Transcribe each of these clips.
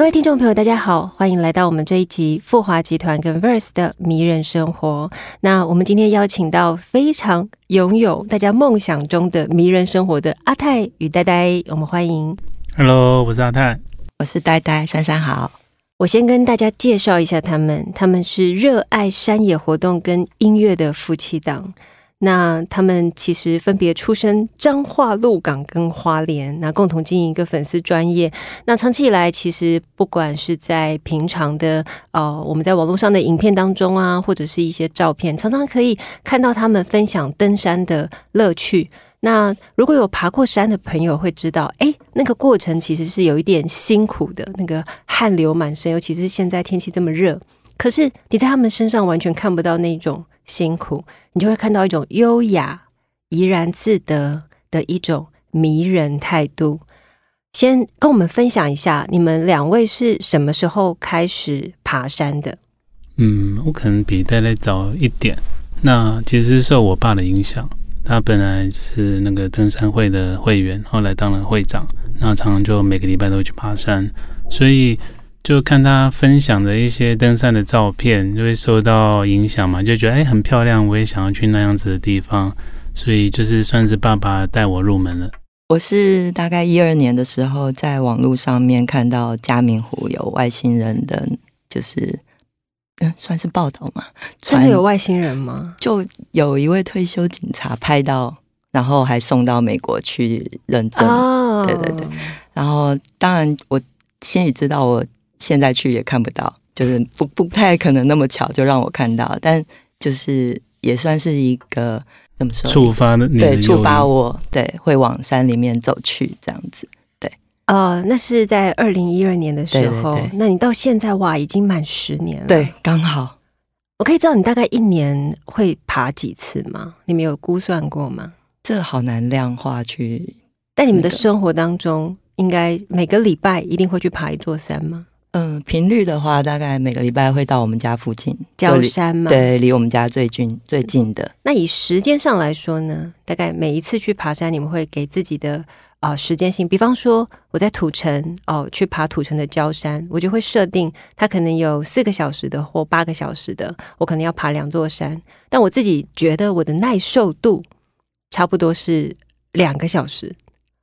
各位听众朋友，大家好，欢迎来到我们这一集富华集团跟 Verse 的迷人生活。那我们今天邀请到非常拥有大家梦想中的迷人生活的阿泰与呆呆，我们欢迎。Hello，我是阿泰。我是呆呆，珊珊好。我先跟大家介绍一下他们，他们是热爱山野活动跟音乐的夫妻档。那他们其实分别出身彰化、鹿港跟花莲，那共同经营一个粉丝专业。那长期以来，其实不管是在平常的呃我们在网络上的影片当中啊，或者是一些照片，常常可以看到他们分享登山的乐趣。那如果有爬过山的朋友会知道，哎，那个过程其实是有一点辛苦的，那个汗流满身，尤其是现在天气这么热。可是你在他们身上完全看不到那种辛苦，你就会看到一种优雅、怡然自得的一种迷人态度。先跟我们分享一下，你们两位是什么时候开始爬山的？嗯，我可能比戴戴早一点。那其实受我爸的影响，他本来是那个登山会的会员，后来当了会长，那常常就每个礼拜都会去爬山，所以就看他分享的一些登山的照片，就会受到影响嘛，就觉得哎很漂亮，我也想要去那样子的地方，所以就是算是爸爸带我入门了。我是大概一二年的时候，在网络上面看到嘉明湖有外星人的，就是嗯，算是报道嘛。真的有外星人吗？就有一位退休警察拍到，然后还送到美国去认证。哦，对对对。然后当然我心里知道，我现在去也看不到，就是不不太可能那么巧就让我看到，但就是也算是一个。怎么说？触发的对，触发我对会往山里面走去这样子。对，呃，那是在二零一二年的时候。对对对那你到现在哇，已经满十年了。对，刚好。我可以知道你大概一年会爬几次吗？你们有估算过吗？这好难量化去。在你们的生活当中，应该每个礼拜一定会去爬一座山吗？嗯，频率的话，大概每个礼拜会到我们家附近焦山嘛，对，离我们家最近最近的。那以时间上来说呢，大概每一次去爬山，你们会给自己的啊、呃、时间性，比方说我在土城哦去爬土城的焦山，我就会设定它可能有四个小时的或八个小时的，我可能要爬两座山，但我自己觉得我的耐受度差不多是两个小时。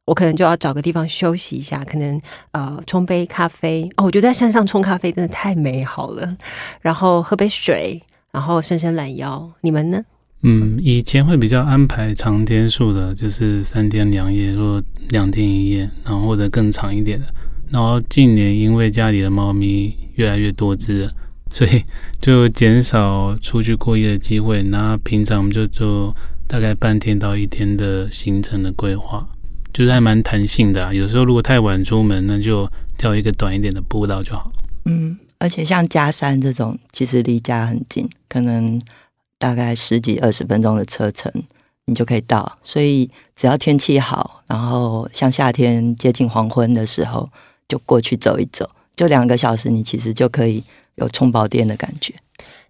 我可能就要找个地方休息一下，可能呃冲杯咖啡哦，我觉得在山上冲咖啡真的太美好了。然后喝杯水，然后伸伸懒腰。你们呢？嗯，以前会比较安排长天数的，就是三天两夜或两天一夜，然后或者更长一点的。然后近年因为家里的猫咪越来越多只，所以就减少出去过夜的机会。那平常我们就做大概半天到一天的行程的规划。就是还蛮弹性的、啊，有时候如果太晚出门，那就挑一个短一点的步道就好。嗯，而且像嘉山这种，其实离家很近，可能大概十几二十分钟的车程，你就可以到。所以只要天气好，然后像夏天接近黄昏的时候，就过去走一走，就两个小时，你其实就可以有充饱电的感觉。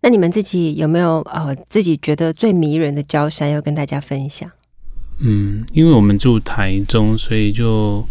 那你们自己有没有呃自己觉得最迷人的焦山要跟大家分享？嗯，因为我们住台中，所以就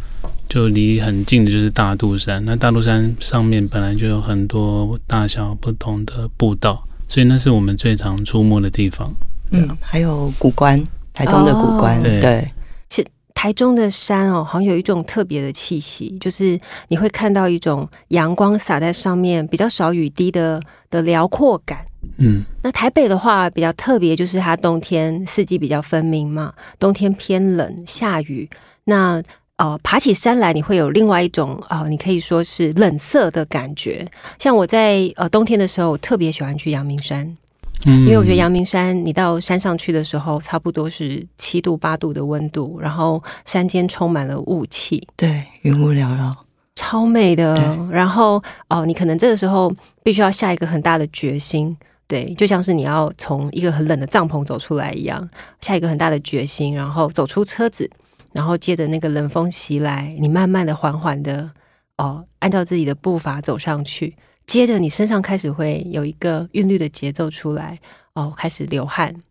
就离很近的就是大肚山。那大肚山上面本来就有很多大小不同的步道，所以那是我们最常出没的地方。嗯，还有古关，台中的古关，哦、对。对其实台中的山哦，好像有一种特别的气息，就是你会看到一种阳光洒在上面，比较少雨滴的的辽阔感。嗯，那台北的话比较特别，就是它冬天四季比较分明嘛，冬天偏冷下雨。那呃，爬起山来你会有另外一种呃，你可以说是冷色的感觉。像我在呃冬天的时候，我特别喜欢去阳明山。嗯因为我觉得阳明山，你到山上去的时候，差不多是七度八度的温度，然后山间充满了雾气，对，云雾缭绕，超美的。然后哦，你可能这个时候必须要下一个很大的决心，对，就像是你要从一个很冷的帐篷走出来一样，下一个很大的决心，然后走出车子，然后接着那个冷风袭来，你慢慢的、缓缓的哦，按照自己的步伐走上去，接着你身上开始会有一个韵律的节奏出来，哦，开始流汗。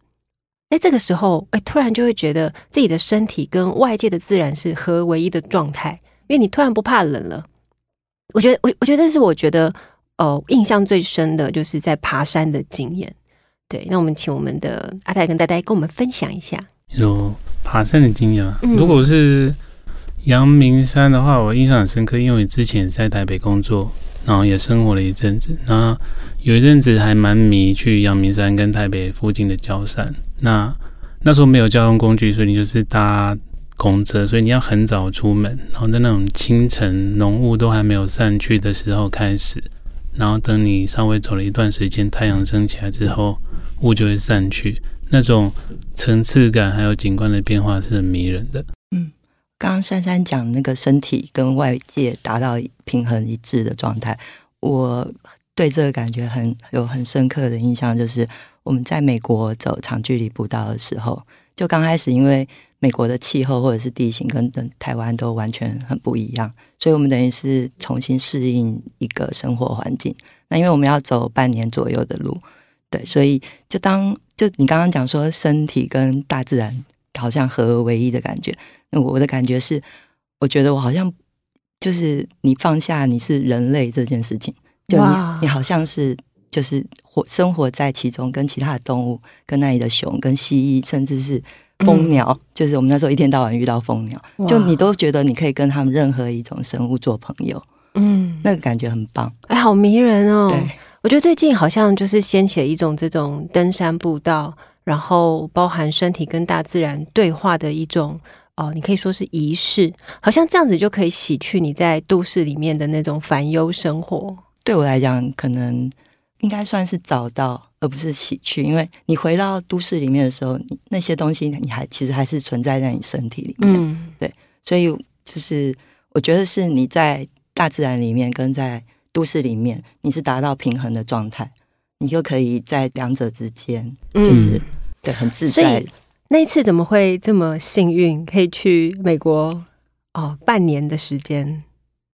哎，这个时候，哎，突然就会觉得自己的身体跟外界的自然是合为一的状态，因为你突然不怕冷了。我觉得，我我觉得是我觉得，哦，印象最深的就是在爬山的经验。对，那我们请我们的阿泰跟呆呆跟我们分享一下有爬山的经验吗？如果是阳明山的话，我印象很深刻，因为之前在台北工作。然后也生活了一阵子，那有一阵子还蛮迷去阳明山跟台北附近的郊山。那那时候没有交通工具，所以你就是搭公车，所以你要很早出门，然后在那种清晨浓雾都还没有散去的时候开始，然后等你稍微走了一段时间，太阳升起来之后，雾就会散去，那种层次感还有景观的变化是很迷人的。嗯刚刚珊珊讲那个身体跟外界达到平衡一致的状态，我对这个感觉很有很深刻的印象，就是我们在美国走长距离步道的时候，就刚开始因为美国的气候或者是地形跟跟台湾都完全很不一样，所以我们等于是重新适应一个生活环境。那因为我们要走半年左右的路，对，所以就当就你刚刚讲说身体跟大自然好像合而为一的感觉。那我的感觉是，我觉得我好像就是你放下你是人类这件事情，就你你好像是就是活生活在其中，跟其他的动物，跟那里的熊、跟蜥蜴，甚至是蜂鸟，就是我们那时候一天到晚遇到蜂鸟，就你都觉得你可以跟他们任何一种生物做朋友，嗯，那个感觉很棒，哎，好迷人哦。我觉得最近好像就是掀起了一种这种登山步道，然后包含身体跟大自然对话的一种。哦，你可以说是仪式，好像这样子就可以洗去你在都市里面的那种烦忧生活。对我来讲，可能应该算是找到，而不是喜去。因为你回到都市里面的时候，那些东西你还其实还是存在在你身体里面。嗯，对，所以就是我觉得是你在大自然里面跟在都市里面，你是达到平衡的状态，你就可以在两者之间，就是对很自在。那一次怎么会这么幸运，可以去美国哦？半年的时间，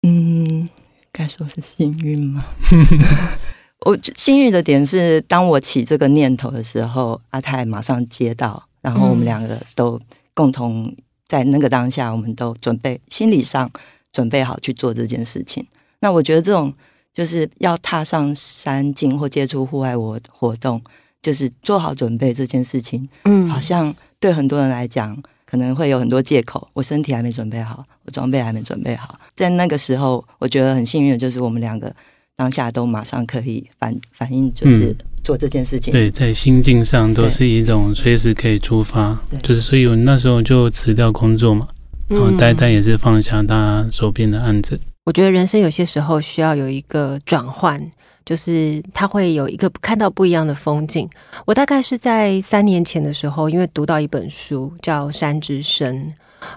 嗯，该说是幸运吗？我幸运的点是，当我起这个念头的时候，阿泰马上接到，然后我们两个都共同在那个当下，我们都准备心理上准备好去做这件事情。那我觉得这种就是要踏上山径或接触户外活活动。就是做好准备这件事情，嗯，好像对很多人来讲，可能会有很多借口。我身体还没准备好，我装备还没准备好。在那个时候，我觉得很幸运的就是我们两个当下都马上可以反反应，就是做这件事情。对，在心境上都是一种随时可以出发。就是，所以我那时候就辞掉工作嘛，然后呆呆也是放下他手边的案子。我觉得人生有些时候需要有一个转换。就是他会有一个看到不一样的风景。我大概是在三年前的时候，因为读到一本书叫《山之声》，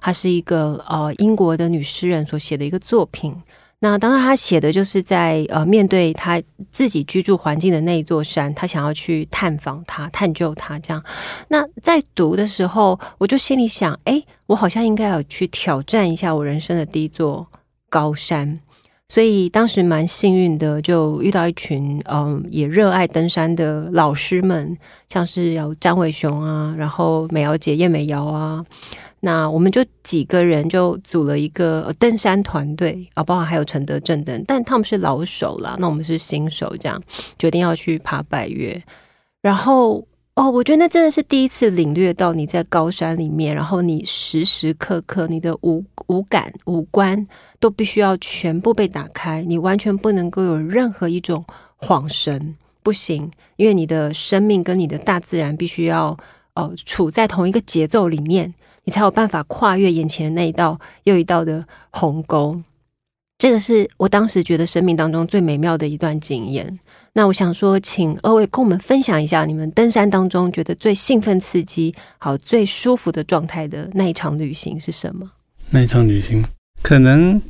它是一个呃英国的女诗人所写的一个作品。那当然，他写的就是在呃面对他自己居住环境的那一座山，他想要去探访他、探究他。这样，那在读的时候，我就心里想：哎，我好像应该要去挑战一下我人生的第一座高山。所以当时蛮幸运的，就遇到一群嗯也热爱登山的老师们，像是有张伟雄啊，然后美瑶姐叶美瑶啊，那我们就几个人就组了一个登山团队啊，包括还有陈德正等，但他们是老手了，那我们是新手，这样决定要去爬百越，然后。哦，我觉得那真的是第一次领略到你在高山里面，然后你时时刻刻你的五五感五官都必须要全部被打开，你完全不能够有任何一种恍神，不行，因为你的生命跟你的大自然必须要呃处在同一个节奏里面，你才有办法跨越眼前那一道又一道的鸿沟。这个是我当时觉得生命当中最美妙的一段经验。那我想说，请二位跟我们分享一下，你们登山当中觉得最兴奋、刺激、好最舒服的状态的那一场旅行是什么？那一场旅行，可能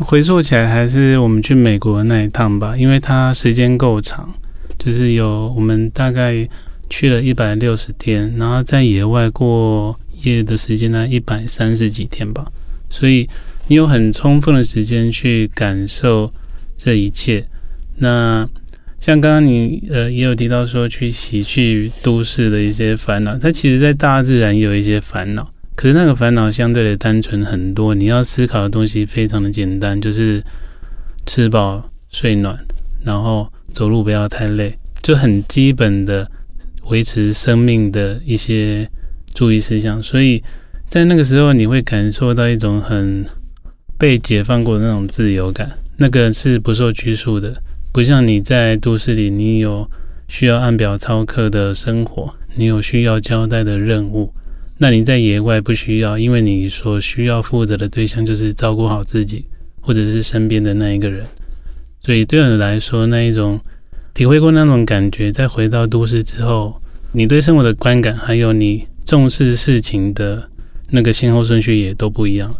回溯起来，还是我们去美国的那一趟吧，因为它时间够长，就是有我们大概去了一百六十天，然后在野外过夜的时间呢一百三十几天吧，所以你有很充分的时间去感受这一切。那像刚刚你呃也有提到说去洗去都市的一些烦恼，它其实在大自然有一些烦恼。可是那个烦恼相对的单纯很多，你要思考的东西非常的简单，就是吃饱睡暖，然后走路不要太累，就很基本的维持生命的一些注意事项。所以在那个时候，你会感受到一种很被解放过的那种自由感，那个是不受拘束的，不像你在都市里，你有需要按表操课的生活，你有需要交代的任务。那你在野外不需要，因为你所需要负责的对象就是照顾好自己，或者是身边的那一个人。所以对我来说，那一种体会过那种感觉，在回到都市之后，你对生活的观感，还有你重视事情的那个先后顺序也都不一样。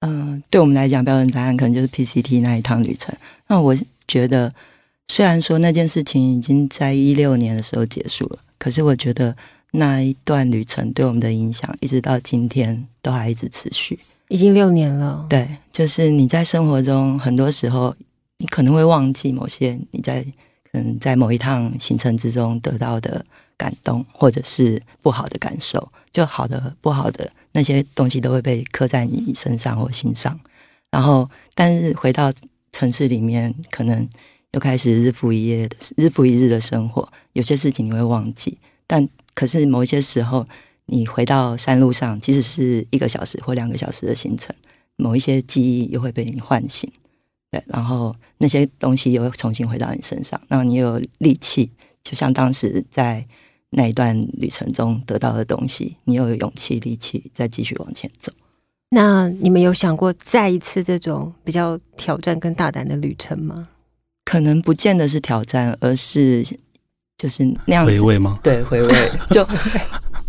嗯，对我们来讲，标准答案可能就是 PCT 那一趟旅程。那我觉得，虽然说那件事情已经在一六年的时候结束了，可是我觉得。那一段旅程对我们的影响，一直到今天都还一直持续，已经六年了。对，就是你在生活中很多时候，你可能会忘记某些你在可能在某一趟行程之中得到的感动，或者是不好的感受，就好的不好的那些东西都会被刻在你身上或心上。然后，但是回到城市里面，可能又开始日复一夜的日复一日的生活，有些事情你会忘记，但。可是某一些时候，你回到山路上，即使是一个小时或两个小时的行程，某一些记忆又会被你唤醒，对，然后那些东西又重新回到你身上，然后你有力气，就像当时在那一段旅程中得到的东西，你又有勇气、力气再继续往前走。那你们有想过再一次这种比较挑战跟大胆的旅程吗？可能不见得是挑战，而是。就是那样子，回味吗？对，回味。就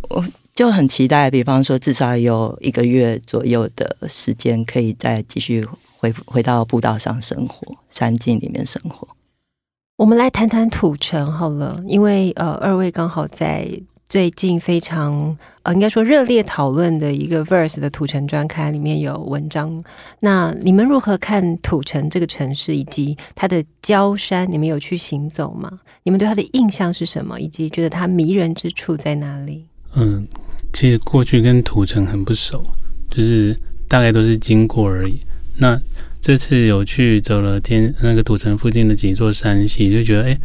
我就很期待，比方说，至少有一个月左右的时间，可以再继续回回到步道上生活，山境里面生活。我们来谈谈土城好了，因为呃，二位刚好在。最近非常呃，应该说热烈讨论的一个 Verse 的土城专刊里面有文章。那你们如何看土城这个城市以及它的焦山？你们有去行走吗？你们对它的印象是什么？以及觉得它迷人之处在哪里？嗯，其实过去跟土城很不熟，就是大概都是经过而已。那这次有去走了天那个土城附近的几座山系，就觉得哎。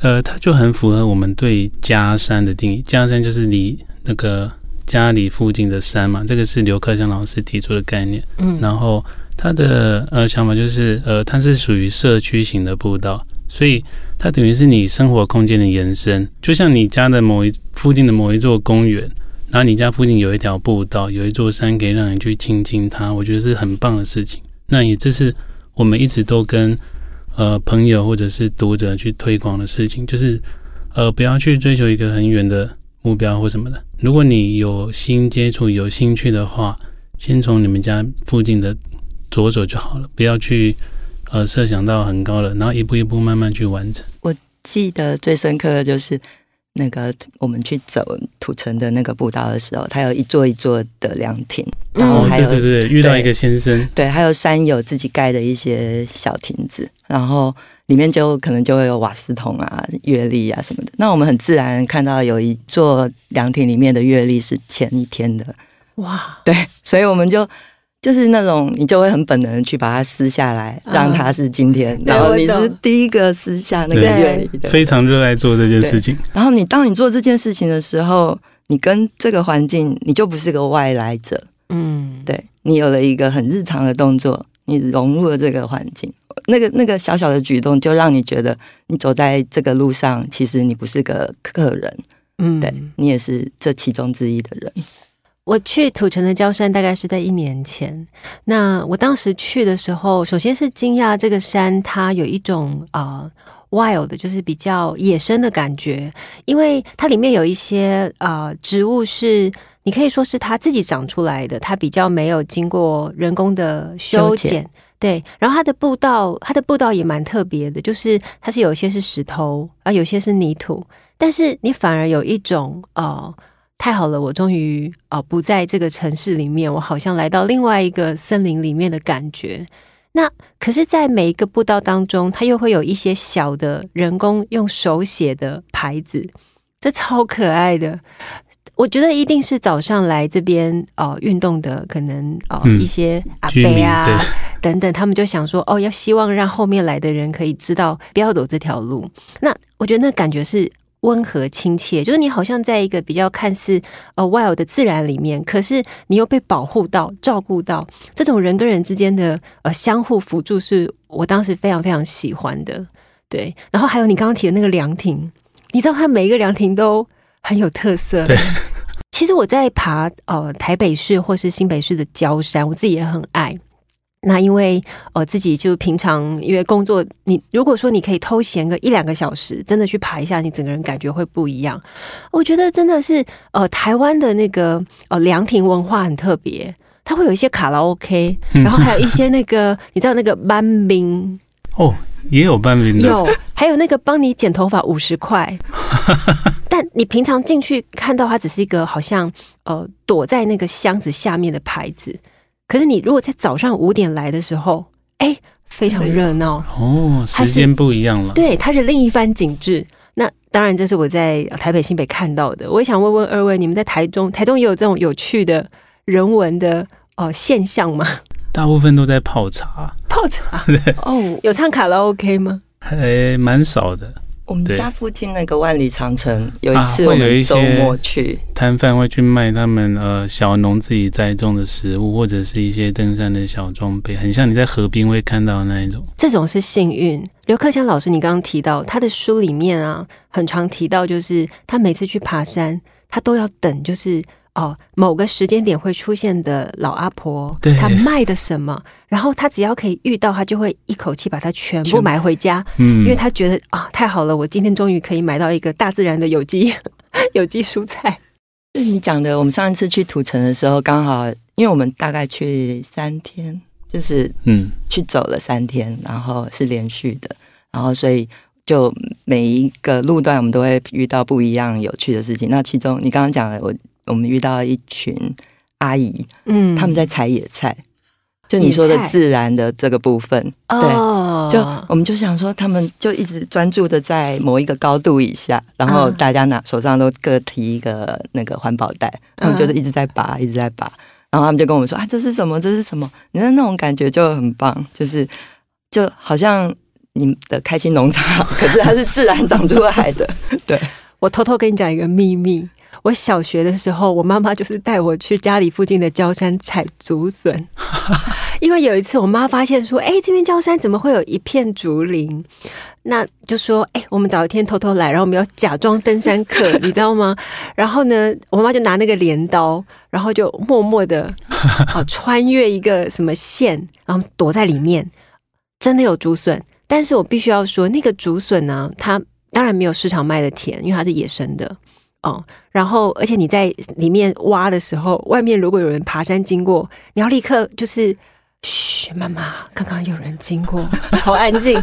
呃，它就很符合我们对家山的定义。家山就是离那个家里附近的山嘛，这个是刘克襄老师提出的概念。嗯，然后他的呃想法就是，呃，它是属于社区型的步道，所以它等于是你生活空间的延伸。就像你家的某一附近的某一座公园，然后你家附近有一条步道，有一座山可以让你去亲近它，我觉得是很棒的事情。那也这是我们一直都跟。呃，朋友或者是读者去推广的事情，就是呃，不要去追求一个很远的目标或什么的。如果你有心接触、有兴趣的话，先从你们家附近的着手就好了，不要去呃设想到很高了，然后一步一步慢慢去完成。我记得最深刻的就是。那个我们去走土城的那个步道的时候，它有一座一座的凉亭，然后还有对对对，遇到一个先生，对，还有山友自己盖的一些小亭子，然后里面就可能就会有瓦斯桶啊、月历啊什么的。那我们很自然看到有一座凉亭里面的月历是前一天的，哇，对，所以我们就。就是那种你就会很本能去把它撕下来，让它是今天，然后你是第一个撕下那个愿意的，非常热爱做这件事情。然后你当你做这件事情的时候，你跟这个环境，你就不是个外来者，嗯，对你有了一个很日常的动作，你融入了这个环境，那个那个小小的举动，就让你觉得你走在这个路上，其实你不是个客人，嗯，对你也是这其中之一的人。我去土城的焦山大概是在一年前。那我当时去的时候，首先是惊讶这个山它有一种啊 wild 就是比较野生的感觉，因为它里面有一些啊植物是你可以说是它自己长出来的，它比较没有经过人工的修修剪剪。对，然后它的步道，它的步道也蛮特别的，就是它是有些是石头，啊，有些是泥土，但是你反而有一种哦，太好了，我终于哦不在这个城市里面，我好像来到另外一个森林里面的感觉。那可是，在每一个步道当中，它又会有一些小的人工用手写的牌子，这超可爱的。我觉得一定是早上来这边哦运动的，可能哦、嗯一些阿伯啊等等，他们就想说哦，要希望让后面来的人可以知道不要走这条路。那我觉得那感觉是温和亲切，就是你好像在一个比较看似呃 wild 的自然里面，可是你又被保护到、照顾到，这种人跟人之间的呃相互辅助，是我当时非常非常喜欢的。对，然后还有你刚刚提的那个凉亭，你知道它每一个凉亭都很有特色。对，其实我在爬呃台北市或是新北市的郊山，我自己也很爱。那因为呃自己就平常因为工作，你如果说你可以偷闲个一两个小时，真的去爬一下，你整个人感觉会不一样。我觉得真的是呃台湾的那个呃凉亭文化很特别，它会有一些卡拉 OK，嗯。然后还有一些那个 你知道那个班兵？哦，也有半冰的，有，还有那个帮你剪头发五十块，但你平常进去看到它只是一个好像呃躲在那个箱子下面的牌子，可是你如果在早上五点来的时候，哎，非常热闹，哦，时间不一样了。对，它是另一番景致。那当然，这是我在台北、新北看到的。我也想问问二位，你们在台中，台中也有这种有趣的人文的呃现象吗？大部分都在泡茶，泡茶 哦，有唱卡拉 OK 吗？还蛮少的。我们家附近那个万里长城，有一啊次我会有一些们周末去，摊贩会去卖他们呃小农自己栽种的食物，或者是一些登山的小装备，很像你在河边会看到的那一种。这种是幸运。刘克强老师，你刚刚提到他的书里面啊，很常提到，就是他每次去爬山，他都要等，就是哦某个时间点会出现的老阿婆对，他卖的什么，然后她只要可以遇到，她就会一口气把它全部买回家，嗯，因为她觉得啊太好了，我今天终于可以买到一个大自然的有机 有机蔬菜。是你讲的，我们上一次去土城的时候，刚好因为我们大概去三天，就是嗯去走了三天，然后是连续的，然后所以就每一个路段我们都会遇到不一样有趣的事情。那其中你刚刚讲的，我我们遇到一群阿姨，嗯他们在采野菜，就你说的自然的这个部分，对，就我们就想说，他们就一直专注的在某一个高度以下，然后嗯大家拿手上都各提一个那个环保袋，他们就是一直在拔，一直在拔，然后他们就跟我们说啊，这是什么？这是什么？你看那种感觉就很棒，就是就好像你的开心农场，可是它是自然长出来的，对，我偷偷跟你讲一个秘密。我小学的时候，我妈妈就是带我去家里附近的焦山采竹笋，因为有一次我妈发现说：“哎、这边焦山怎么会有一片竹林？”那就说：“哎、我们找一天偷偷来，然后我们要假装登山客，你知道吗？”然后呢，我妈就拿那个镰刀，然后就默默的啊 穿越一个什么线，然后躲在里面，真的有竹笋。但是我必须要说，那个竹笋呢，它当然没有市场卖的甜，因为它是野生的哦。然后，而且你在里面挖的时候，外面如果有人爬山经过，你要立刻就是嘘，妈妈，刚刚有人经过，超安静。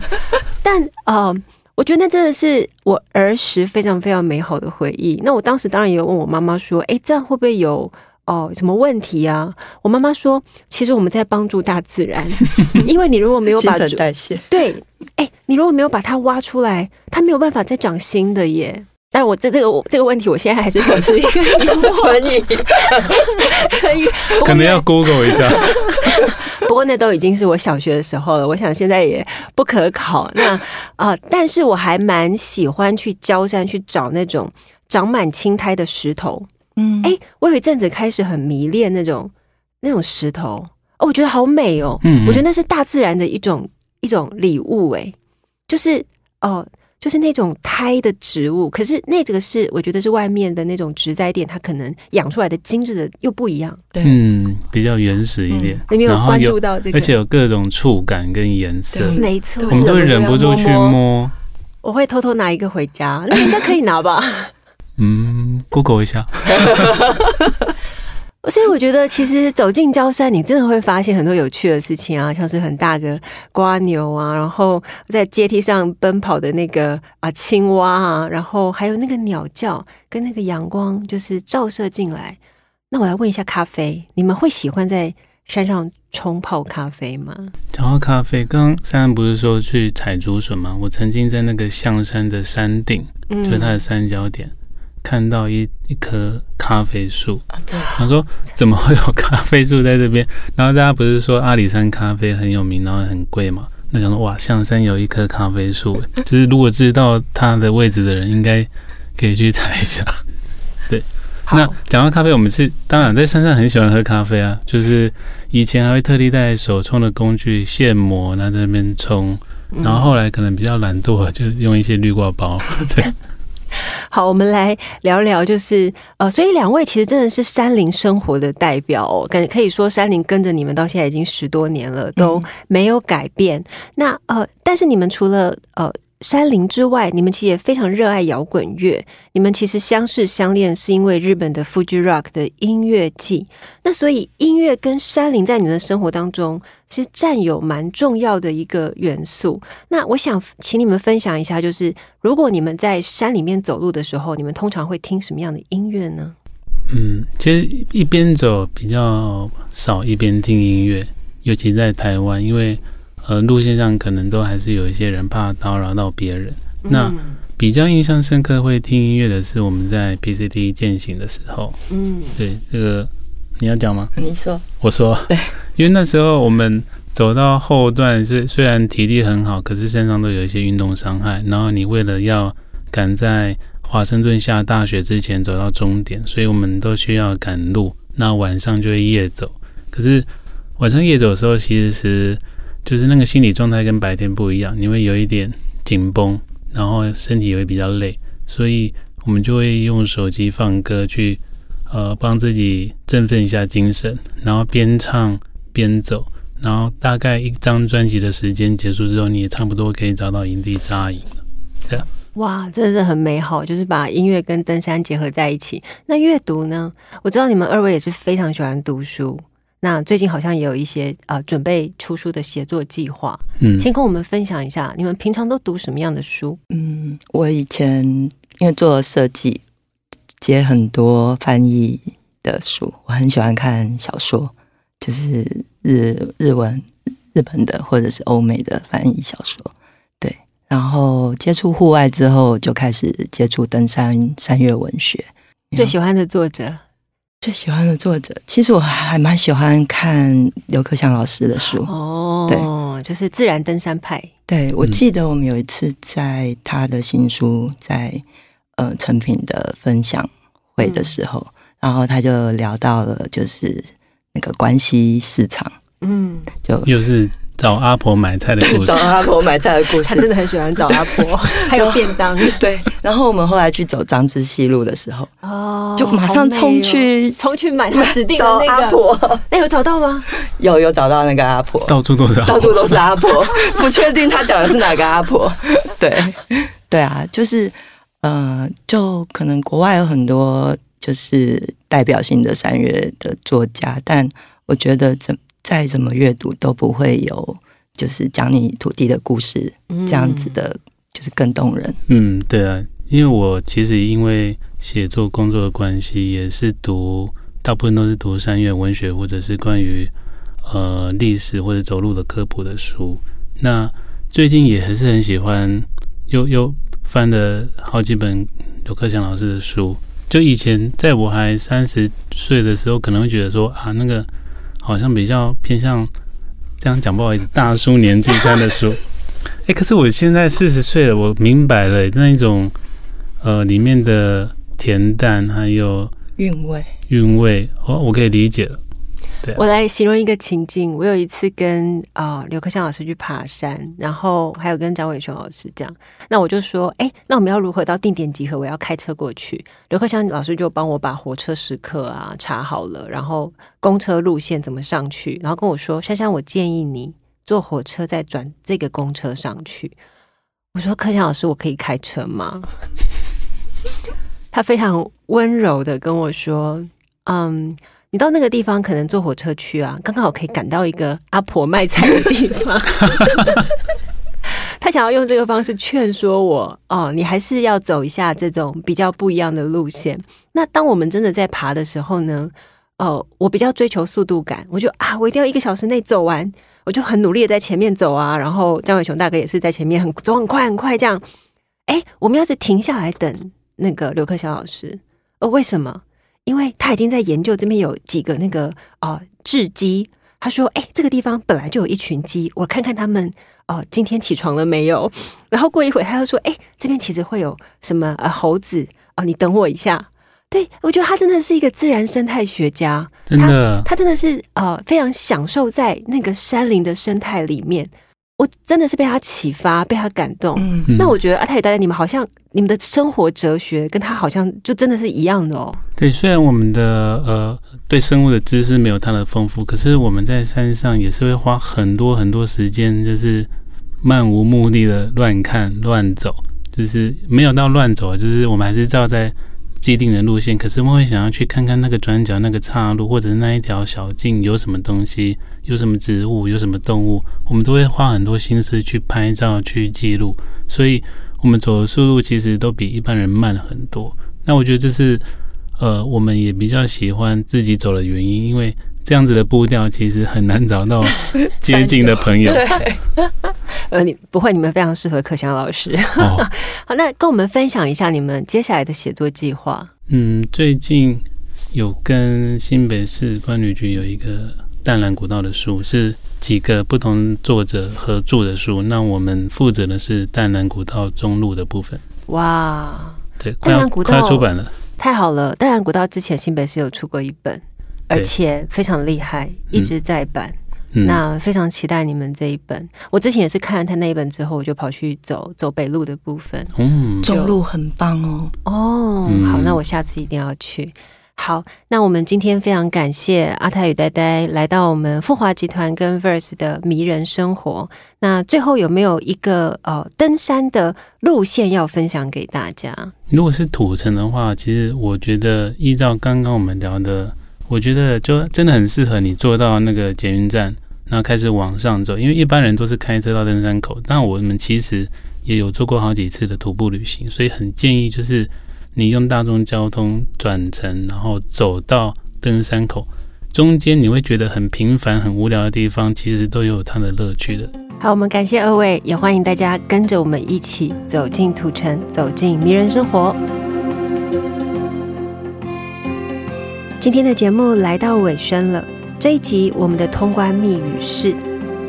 但呃，我觉得那真的是我儿时非常非常美好的回忆。那我当时当然也有问我妈妈说，哎，这样会不会有？哦，什么问题啊？我妈妈说，其实我们在帮助大自然，因为你如果没有新把代谢。对，哎、你如果没有把它挖出来，它没有办法再长新的耶。但我这这个我这个问题，我现在还是保持一个 存疑。不过那可能要 Google 一下。不过那都已经是我小学的时候了，我想现在也不可考。那啊、呃但是我还蛮喜欢去焦山去找那种长满青苔的石头。嗯，哎、我有一阵子开始很迷恋那种那种石头，哦，我觉得好美哦。嗯，我觉得那是大自然的一种一种礼物，哎，就是哦、就是那种胎的植物，可是那个是我觉得是外面的那种植栽店，它可能养出来的精致的又不一样。对，嗯比较原始一点，你没有关注到这个？而且有各种触感跟颜色，没错，我们都会忍不住去摸。我会偷偷拿一个回家，那应该可以拿吧？嗯，Google 一下。所以我觉得，其实走进焦山，你真的会发现很多有趣的事情啊，像是很大个瓜牛啊，然后在阶梯上奔跑的那个啊青蛙啊，然后还有那个鸟叫跟那个阳光就是照射进来。那我来问一下，咖啡，你们会喜欢在山上冲泡咖啡吗？讲到咖啡，刚刚珊珊不是说去采竹笋吗？我曾经在那个象山的山顶，就是它的三角点。看到一一棵咖啡树，啊、对他说怎么会有咖啡树在这边？然后大家不是说阿里山咖啡很有名，然后很贵嘛？那想说哇，象山有一棵咖啡树，就是如果知道它的位置的人，应该可以去采一下。对，那讲到咖啡，我们是当然在山上很喜欢喝咖啡啊，就是以前还会特地带手冲的工具现磨，然后在那边冲，然后后来可能比较懒惰，就用一些绿挂包，对。好，我们来聊聊，就是呃，所以两位其实真的是山林生活的代表哦，感可以说山林跟着你们到现在已经十多年了，都没有改变。那呃，但是你们除了呃。山林之外，你们其实也非常热爱摇滚乐。你们其实相识相恋是因为日本的 Fuji Rock 的音乐季。那所以音乐跟山林在你们的生活当中是占有蛮重要的一个元素。那我想请你们分享一下，就是如果你们在山里面走路的时候，你们通常会听什么样的音乐呢？嗯，其实一边走比较少，一边听音乐，尤其在台湾，因为。呃，路线上可能都还是有一些人怕打扰到别人。那比较印象深刻会听音乐的是我们在 PCT 践行的时候。嗯，对，这个你要讲吗？你说，我说。对，因为那时候我们走到后段是虽然体力很好，可是身上都有一些运动伤害。然后你为了要赶在华盛顿下大雪之前走到终点，所以我们都需要赶路。那晚上就会夜走。可是晚上夜走的时候，其实是。就是那个心理状态跟白天不一样，你会有一点紧绷，然后身体也会比较累，所以我们就会用手机放歌去，呃，帮自己振奋一下精神，然后边唱边走，然后大概一张专辑的时间结束之后，你也差不多可以找到营地扎营了。对啊，哇，真的是很美好，就是把音乐跟登山结合在一起。那阅读呢？我知道你们二位也是非常喜欢读书。那最近好像也有一些呃准备出书的写作计划，嗯，先跟我们分享一下，你们平常都读什么样的书？嗯，我以前因为做设计，接很多翻译的书，我很喜欢看小说，就是日日文、日本的或者是欧美的翻译小说。对，然后接触户外之后，就开始接触登山、山岳文学。最喜欢的作者？最喜欢的作者，其实我还蛮喜欢看刘克祥老师的书哦。对，就是自然登山派。对，我记得我们有一次在他的新书在呃成品的分享会的时候，然后他就聊到了就是那个关西市场，嗯，就又是。找阿婆买菜的故事，找阿婆买菜的故事，他真的很喜欢找阿婆，还有便当。对，然后我们后来去走张之西路的时候，哦，就马上冲去冲去买他指定的那个阿婆。那有找到吗？有有找到那个阿婆，到处都是，到处都是阿婆，不确定他讲的是哪个阿婆。对，对啊，就是呃，就可能国外有很多就是代表性的三月的作家，但我觉得怎。再怎么阅读都不会有，就是讲你土地的故事这样子的，就是更动人。嗯，对啊，因为我其实因为写作工作的关系，也是读大部分都是读三月文学或者是关于呃历史或者走路的科普的书。那最近也还是很喜欢，又又翻了好几本刘克强老师的书。就以前在我还三十岁的时候，可能会觉得说啊那个。好像比较偏向这样讲，不好意思，大叔年纪看的书。哎，可是我现在四十岁了，我明白了那一种呃里面的恬淡还有韵味，韵味，哦我可以理解了。我来形容一个情境，我有一次跟啊刘克强老师去爬山，然后还有跟张伟雄老师这样，那我就说，哎，那我们要如何到定点集合？我要开车过去。刘克强老师就帮我把火车时刻啊查好了，然后公车路线怎么上去，然后跟我说，珊珊，我建议你坐火车再转这个公车上去。我说，克强老师，我可以开车吗？他非常温柔的跟我说，嗯。你到那个地方可能坐火车去啊，刚刚好可以赶到一个阿婆卖菜的地方。他想要用这个方式劝说我哦，你还是要走一下这种比较不一样的路线。那当我们真的在爬的时候呢？哦，我比较追求速度感，我就啊，我一定要一个小时内走完，我就很努力的在前面走啊。然后张伟雄大哥也是在前面很走很快很快这样。哎，我们要是停下来等那个刘克祥老师，呃，为什么？因为他已经在研究这边有几个那个哦雉鸡。他说：“哎，这个地方本来就有一群鸡，我看看他们哦，今天起床了没有？”然后过一会他又说：“哎，这边其实会有什么呃猴子哦，你等我一下。”对，我觉得他真的是一个自然生态学家，真的，他真的是呃非常享受在那个山林的生态里面。我真的是被他启发，被他感动。嗯，那我觉得阿泰大家，你们好像你们的生活哲学跟他好像就真的是一样的哦。对，虽然我们的呃对生物的知识没有他的丰富，可是我们在山上也是会花很多很多时间，就是漫无目的的乱看乱走，就是没有到乱走，就是我们还是照在。既定的路线，可是我会想要去看看那个转角、那个岔路，或者是那一条小径有什么东西，有什么植物，有什么动物，我们都会花很多心思去拍照、去记录。所以，我们走的速度其实都比一般人慢很多。那我觉得这是，呃，我们也比较喜欢自己走的原因，因为。这样子的步调其实很难找到 接近的朋友。呃，你不会，你们非常适合可香老师。好，那跟我们分享一下你们接下来的写作计划。嗯，最近有跟新北市关旅局有一个淡蓝古道的书，是几个不同作者合著的书。那我们负责的是淡蓝古道中路的部分。哇，对，淡蓝古道快要出版了，太好了！淡蓝古道之前新北市有出过一本。而且非常厉害，一直在版。那非常期待你们这一本。我之前也是看了他那一本之后，我就跑去走走北路的部分。嗯，走路很棒哦。哦，好，那我下次一定要去。好，那我们今天非常感谢阿泰与呆呆来到我们富华集团跟 Verse 的迷人生活。那最后有没有一个呃登山的路线要分享给大家？如果是土城的话，其实我觉得依照刚刚我们聊的。我觉得就真的很适合你坐到那个捷运站，然后开始往上走。因为一般人都是开车到登山口，但我们其实也有做过好几次的徒步旅行，所以很建议就是你用大众交通转乘，然后走到登山口。中间你会觉得很平凡、很无聊的地方，其实都有它的乐趣的。好，我们感谢二位，也欢迎大家跟着我们一起走进土城，走进迷人生活。今天的节目来到尾声了。这一集我们的通关密语是：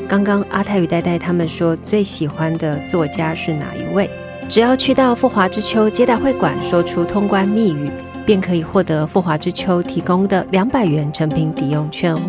刚刚阿泰与呆呆他们说最喜欢的作家是哪一位？只要去到富华之秋接待会馆，说出通关密语，便可以获得富华之秋提供的两百元成品抵用券哦。